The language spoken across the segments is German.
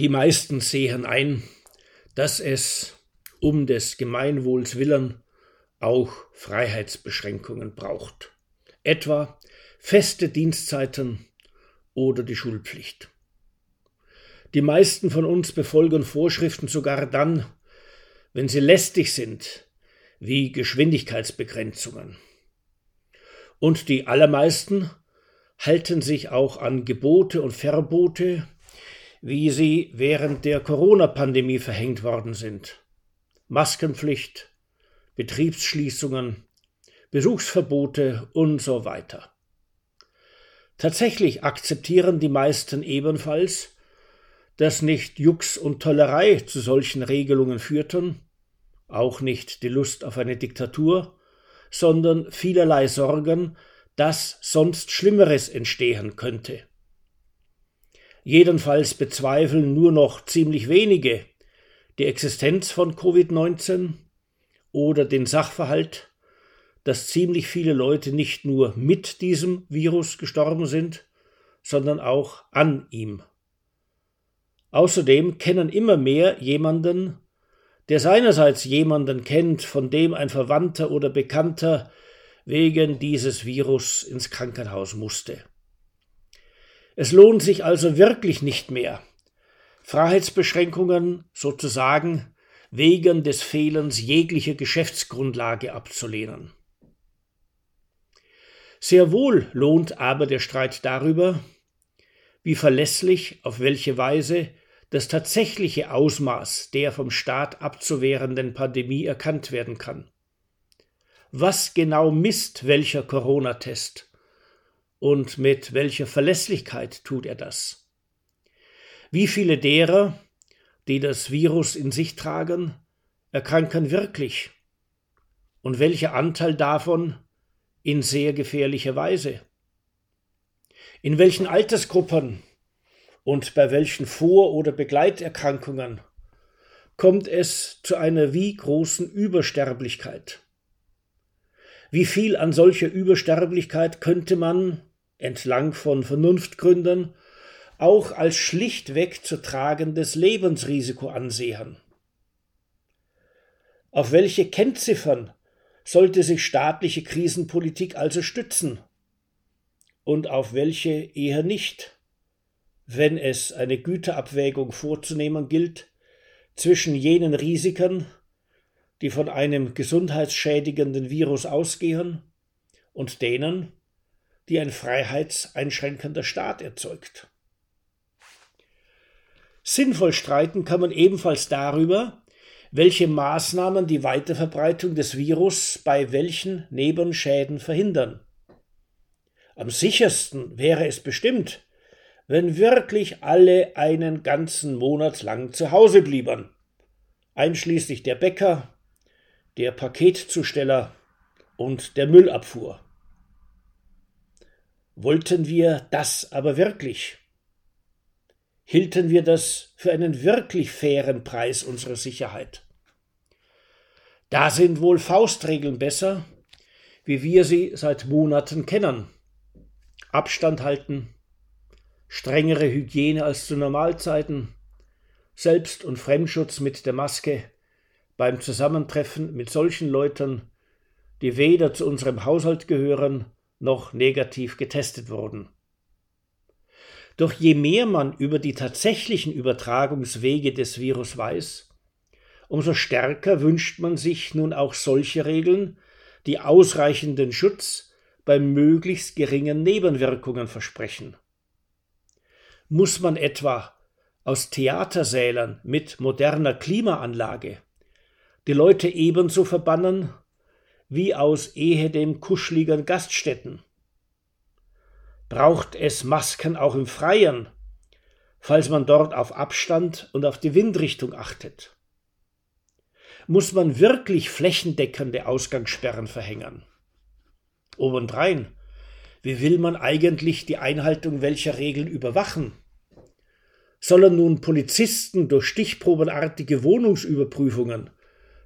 Die meisten sehen ein, dass es um des Gemeinwohls willen auch Freiheitsbeschränkungen braucht, etwa feste Dienstzeiten oder die Schulpflicht. Die meisten von uns befolgen Vorschriften sogar dann, wenn sie lästig sind, wie Geschwindigkeitsbegrenzungen. Und die allermeisten halten sich auch an Gebote und Verbote, wie sie während der Corona-Pandemie verhängt worden sind. Maskenpflicht, Betriebsschließungen, Besuchsverbote und so weiter. Tatsächlich akzeptieren die meisten ebenfalls, dass nicht Jux und Tollerei zu solchen Regelungen führten, auch nicht die Lust auf eine Diktatur, sondern vielerlei Sorgen, dass sonst Schlimmeres entstehen könnte. Jedenfalls bezweifeln nur noch ziemlich wenige die Existenz von Covid-19 oder den Sachverhalt, dass ziemlich viele Leute nicht nur mit diesem Virus gestorben sind, sondern auch an ihm. Außerdem kennen immer mehr jemanden, der seinerseits jemanden kennt, von dem ein Verwandter oder Bekannter wegen dieses Virus ins Krankenhaus musste. Es lohnt sich also wirklich nicht mehr, Freiheitsbeschränkungen sozusagen wegen des Fehlens jeglicher Geschäftsgrundlage abzulehnen. Sehr wohl lohnt aber der Streit darüber, wie verlässlich, auf welche Weise das tatsächliche Ausmaß der vom Staat abzuwehrenden Pandemie erkannt werden kann. Was genau misst welcher Corona-Test? Und mit welcher Verlässlichkeit tut er das? Wie viele derer, die das Virus in sich tragen, erkranken wirklich? Und welcher Anteil davon in sehr gefährlicher Weise. In welchen Altersgruppen und bei welchen Vor- oder Begleiterkrankungen kommt es zu einer wie großen Übersterblichkeit? Wie viel an solcher Übersterblichkeit könnte man, entlang von Vernunftgründen, auch als schlichtweg zu tragendes Lebensrisiko ansehen? Auf welche Kennziffern sollte sich staatliche Krisenpolitik also stützen und auf welche eher nicht, wenn es eine Güterabwägung vorzunehmen gilt zwischen jenen Risiken, die von einem gesundheitsschädigenden Virus ausgehen, und denen, die ein freiheitseinschränkender Staat erzeugt. Sinnvoll streiten kann man ebenfalls darüber, welche Maßnahmen die Weiterverbreitung des Virus bei welchen Nebenschäden verhindern. Am sichersten wäre es bestimmt, wenn wirklich alle einen ganzen Monat lang zu Hause blieben, einschließlich der Bäcker, der Paketzusteller und der Müllabfuhr. Wollten wir das aber wirklich? hielten wir das für einen wirklich fairen Preis unserer Sicherheit. Da sind wohl Faustregeln besser, wie wir sie seit Monaten kennen. Abstand halten, strengere Hygiene als zu Normalzeiten, Selbst- und Fremdschutz mit der Maske beim Zusammentreffen mit solchen Leuten, die weder zu unserem Haushalt gehören noch negativ getestet wurden. Doch je mehr man über die tatsächlichen Übertragungswege des Virus weiß, umso stärker wünscht man sich nun auch solche Regeln, die ausreichenden Schutz bei möglichst geringen Nebenwirkungen versprechen. Muss man etwa aus Theatersälen mit moderner Klimaanlage die Leute ebenso verbannen wie aus ehedem kuscheligen Gaststätten? braucht es Masken auch im Freien, falls man dort auf Abstand und auf die Windrichtung achtet. Muss man wirklich flächendeckende Ausgangssperren verhängen? Obendrein, wie will man eigentlich die Einhaltung welcher Regeln überwachen? Sollen nun Polizisten durch stichprobenartige Wohnungsüberprüfungen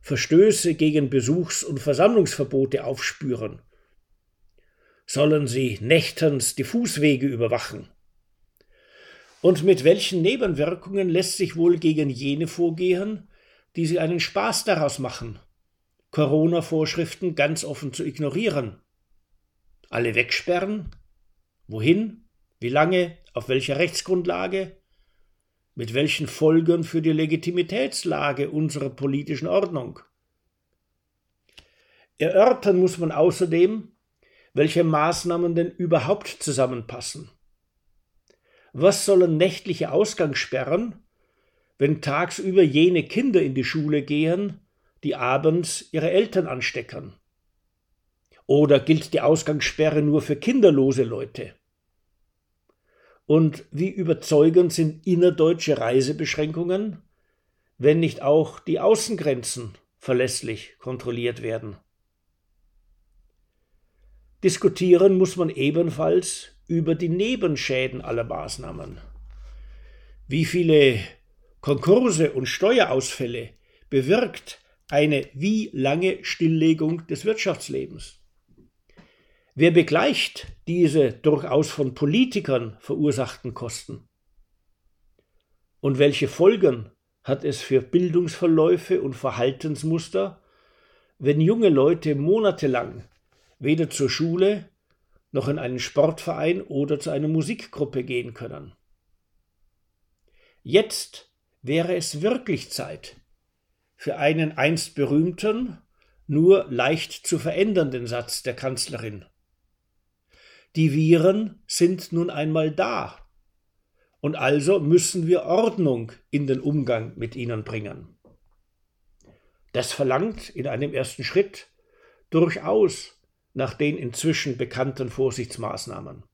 Verstöße gegen Besuchs- und Versammlungsverbote aufspüren sollen sie nächtens die Fußwege überwachen. Und mit welchen Nebenwirkungen lässt sich wohl gegen jene vorgehen, die sie einen Spaß daraus machen, Corona-Vorschriften ganz offen zu ignorieren? Alle wegsperren? Wohin? Wie lange? Auf welcher Rechtsgrundlage? Mit welchen Folgen für die Legitimitätslage unserer politischen Ordnung? Erörtern muss man außerdem, welche Maßnahmen denn überhaupt zusammenpassen. Was sollen nächtliche Ausgangssperren, wenn tagsüber jene Kinder in die Schule gehen, die abends ihre Eltern anstecken? Oder gilt die Ausgangssperre nur für kinderlose Leute? Und wie überzeugend sind innerdeutsche Reisebeschränkungen, wenn nicht auch die Außengrenzen verlässlich kontrolliert werden? Diskutieren muss man ebenfalls über die Nebenschäden aller Maßnahmen. Wie viele Konkurse und Steuerausfälle bewirkt eine wie lange Stilllegung des Wirtschaftslebens? Wer begleicht diese durchaus von Politikern verursachten Kosten? Und welche Folgen hat es für Bildungsverläufe und Verhaltensmuster, wenn junge Leute monatelang weder zur Schule noch in einen Sportverein oder zu einer Musikgruppe gehen können. Jetzt wäre es wirklich Zeit für einen einst berühmten, nur leicht zu verändernden Satz der Kanzlerin. Die Viren sind nun einmal da, und also müssen wir Ordnung in den Umgang mit ihnen bringen. Das verlangt in einem ersten Schritt durchaus nach den inzwischen bekannten Vorsichtsmaßnahmen.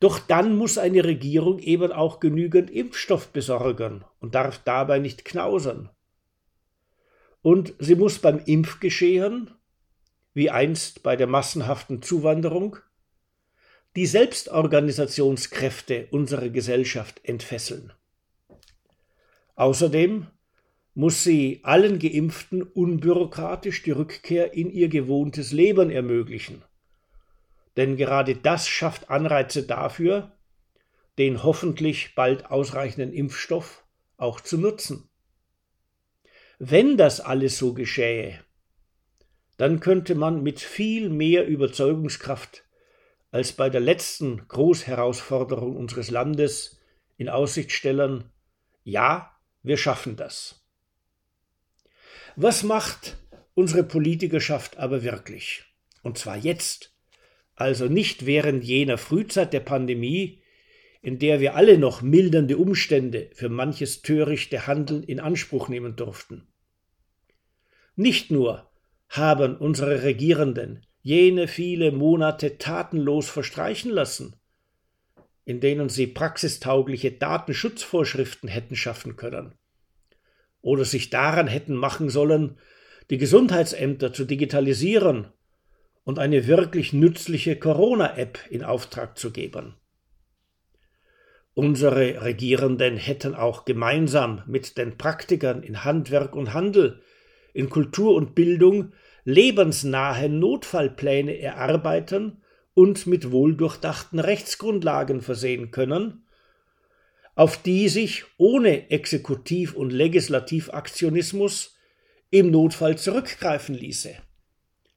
Doch dann muss eine Regierung eben auch genügend Impfstoff besorgen und darf dabei nicht knausern. Und sie muss beim Impfgeschehen, wie einst bei der massenhaften Zuwanderung, die Selbstorganisationskräfte unserer Gesellschaft entfesseln. Außerdem muss sie allen Geimpften unbürokratisch die Rückkehr in ihr gewohntes Leben ermöglichen. Denn gerade das schafft Anreize dafür, den hoffentlich bald ausreichenden Impfstoff auch zu nutzen. Wenn das alles so geschähe, dann könnte man mit viel mehr Überzeugungskraft als bei der letzten Großherausforderung unseres Landes in Aussicht stellen, ja, wir schaffen das. Was macht unsere Politikerschaft aber wirklich? Und zwar jetzt. Also nicht während jener Frühzeit der Pandemie, in der wir alle noch mildernde Umstände für manches törichte Handeln in Anspruch nehmen durften. Nicht nur haben unsere Regierenden jene viele Monate tatenlos verstreichen lassen, in denen sie praxistaugliche Datenschutzvorschriften hätten schaffen können, oder sich daran hätten machen sollen, die Gesundheitsämter zu digitalisieren und eine wirklich nützliche Corona-App in Auftrag zu geben. Unsere Regierenden hätten auch gemeinsam mit den Praktikern in Handwerk und Handel, in Kultur und Bildung lebensnahe Notfallpläne erarbeiten und mit wohldurchdachten Rechtsgrundlagen versehen können, auf die sich ohne Exekutiv- und Legislativaktionismus im Notfall zurückgreifen ließe.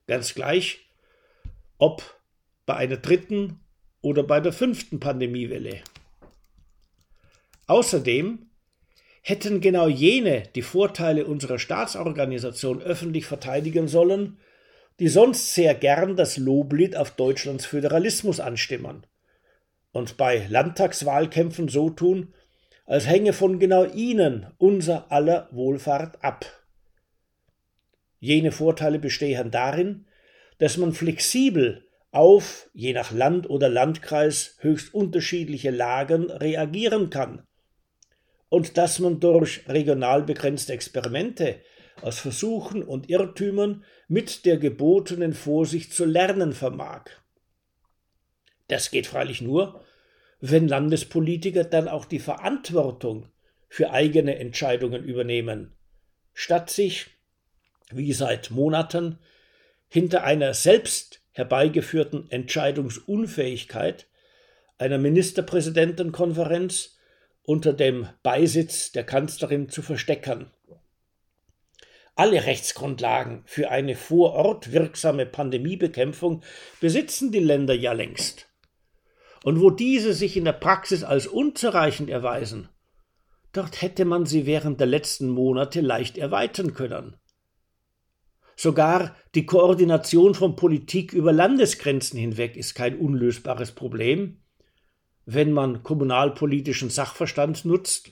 Ganz gleich, ob bei einer dritten oder bei der fünften Pandemiewelle. Außerdem hätten genau jene die Vorteile unserer Staatsorganisation öffentlich verteidigen sollen, die sonst sehr gern das Loblied auf Deutschlands Föderalismus anstimmen und bei Landtagswahlkämpfen so tun, als hänge von genau ihnen unser aller Wohlfahrt ab. Jene Vorteile bestehen darin, dass man flexibel auf, je nach Land oder Landkreis, höchst unterschiedliche Lagen reagieren kann und dass man durch regional begrenzte Experimente aus Versuchen und Irrtümern mit der gebotenen Vorsicht zu lernen vermag. Das geht freilich nur, wenn Landespolitiker dann auch die Verantwortung für eigene Entscheidungen übernehmen, statt sich, wie seit Monaten, hinter einer selbst herbeigeführten Entscheidungsunfähigkeit einer Ministerpräsidentenkonferenz unter dem Beisitz der Kanzlerin zu versteckern. Alle Rechtsgrundlagen für eine vor Ort wirksame Pandemiebekämpfung besitzen die Länder ja längst. Und wo diese sich in der Praxis als unzureichend erweisen, dort hätte man sie während der letzten Monate leicht erweitern können. Sogar die Koordination von Politik über Landesgrenzen hinweg ist kein unlösbares Problem, wenn man kommunalpolitischen Sachverstand nutzt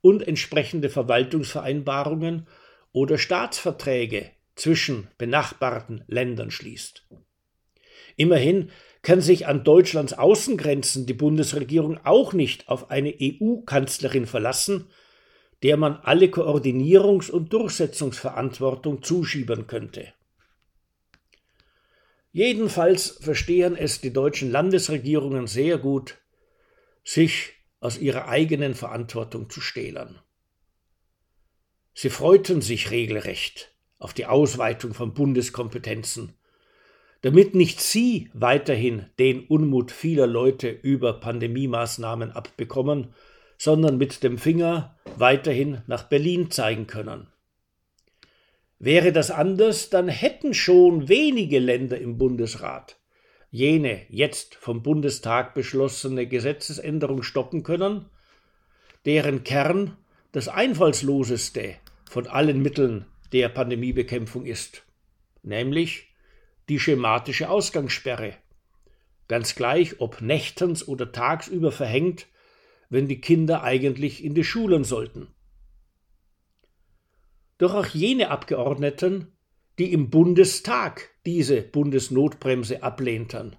und entsprechende Verwaltungsvereinbarungen oder Staatsverträge zwischen benachbarten Ländern schließt. Immerhin kann sich an Deutschlands Außengrenzen die Bundesregierung auch nicht auf eine EU-Kanzlerin verlassen, der man alle Koordinierungs- und Durchsetzungsverantwortung zuschieben könnte. Jedenfalls verstehen es die deutschen Landesregierungen sehr gut, sich aus ihrer eigenen Verantwortung zu stehlen. Sie freuten sich regelrecht auf die Ausweitung von Bundeskompetenzen, damit nicht sie weiterhin den Unmut vieler Leute über Pandemiemaßnahmen abbekommen, sondern mit dem Finger weiterhin nach Berlin zeigen können. Wäre das anders, dann hätten schon wenige Länder im Bundesrat jene jetzt vom Bundestag beschlossene Gesetzesänderung stoppen können, deren Kern das einfallsloseste von allen Mitteln der Pandemiebekämpfung ist, nämlich die schematische Ausgangssperre, ganz gleich ob nächtens oder tagsüber verhängt, wenn die Kinder eigentlich in die Schulen sollten. Doch auch jene Abgeordneten, die im Bundestag diese Bundesnotbremse ablehnten,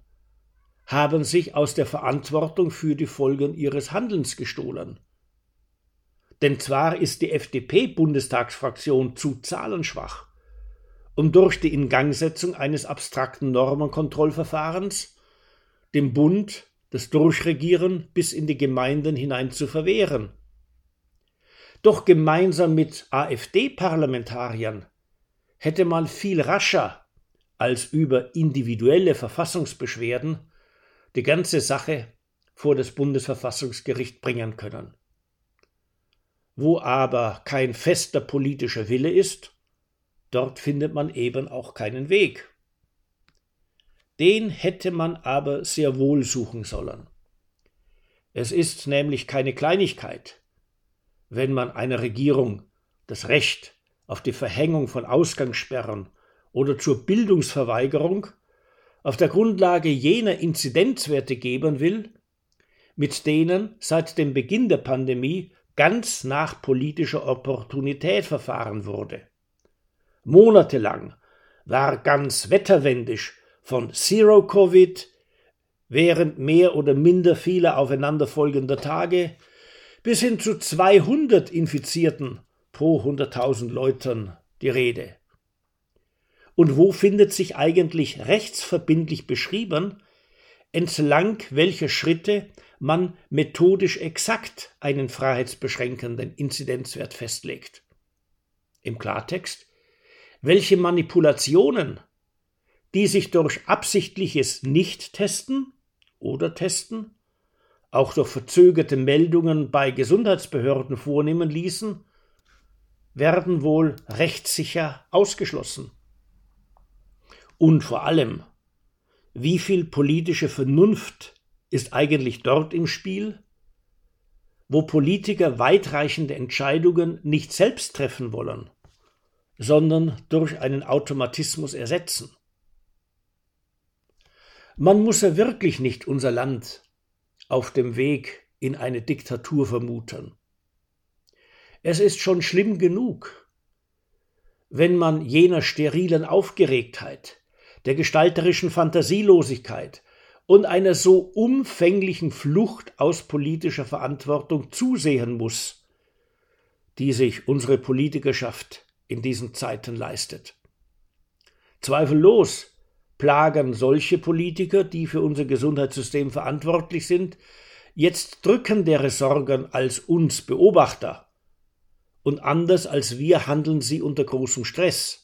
haben sich aus der Verantwortung für die Folgen ihres Handelns gestohlen. Denn zwar ist die FDP-Bundestagsfraktion zu zahlenschwach, um durch die Ingangsetzung eines abstrakten Normenkontrollverfahrens dem Bund das Durchregieren bis in die Gemeinden hinein zu verwehren. Doch gemeinsam mit AfD-Parlamentariern hätte man viel rascher als über individuelle Verfassungsbeschwerden die ganze Sache vor das Bundesverfassungsgericht bringen können. Wo aber kein fester politischer Wille ist, dort findet man eben auch keinen Weg. Den hätte man aber sehr wohl suchen sollen. Es ist nämlich keine Kleinigkeit, wenn man einer Regierung das Recht auf die Verhängung von Ausgangssperren oder zur Bildungsverweigerung auf der Grundlage jener Inzidenzwerte geben will, mit denen seit dem Beginn der Pandemie ganz nach politischer Opportunität verfahren wurde. Monatelang war ganz wetterwendisch von Zero Covid während mehr oder minder vieler aufeinanderfolgender Tage bis hin zu 200 Infizierten pro 100.000 Leuten die Rede. Und wo findet sich eigentlich rechtsverbindlich beschrieben, entlang welcher Schritte man methodisch exakt einen freiheitsbeschränkenden Inzidenzwert festlegt. Im Klartext, welche Manipulationen, die sich durch absichtliches Nicht-Testen oder Testen, auch durch verzögerte Meldungen bei Gesundheitsbehörden vornehmen ließen, werden wohl rechtssicher ausgeschlossen. Und vor allem, wie viel politische Vernunft ist eigentlich dort im Spiel, wo Politiker weitreichende Entscheidungen nicht selbst treffen wollen, sondern durch einen Automatismus ersetzen. Man muss ja wirklich nicht unser Land auf dem Weg in eine Diktatur vermuten. Es ist schon schlimm genug, wenn man jener sterilen Aufgeregtheit, der gestalterischen Fantasielosigkeit und einer so umfänglichen Flucht aus politischer Verantwortung zusehen muss, die sich unsere Politikerschaft in diesen Zeiten leistet. Zweifellos plagen solche Politiker, die für unser Gesundheitssystem verantwortlich sind, jetzt drückendere Sorgen als uns Beobachter. Und anders als wir handeln sie unter großem Stress.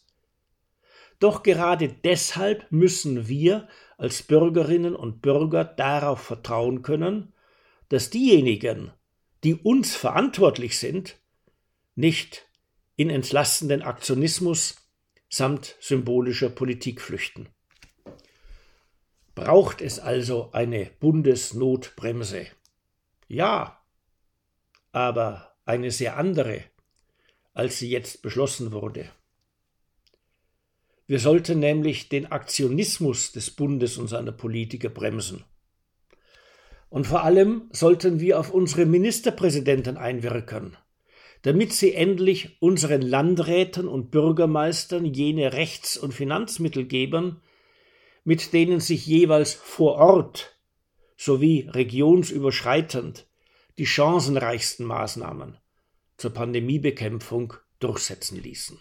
Doch gerade deshalb müssen wir als Bürgerinnen und Bürger darauf vertrauen können, dass diejenigen, die uns verantwortlich sind, nicht in entlastenden Aktionismus samt symbolischer Politik flüchten. Braucht es also eine Bundesnotbremse? Ja, aber eine sehr andere, als sie jetzt beschlossen wurde. Wir sollten nämlich den Aktionismus des Bundes und seiner Politiker bremsen. Und vor allem sollten wir auf unsere Ministerpräsidenten einwirken, damit sie endlich unseren Landräten und Bürgermeistern jene Rechts- und Finanzmittel geben, mit denen sich jeweils vor Ort sowie regionsüberschreitend die chancenreichsten Maßnahmen zur Pandemiebekämpfung durchsetzen ließen.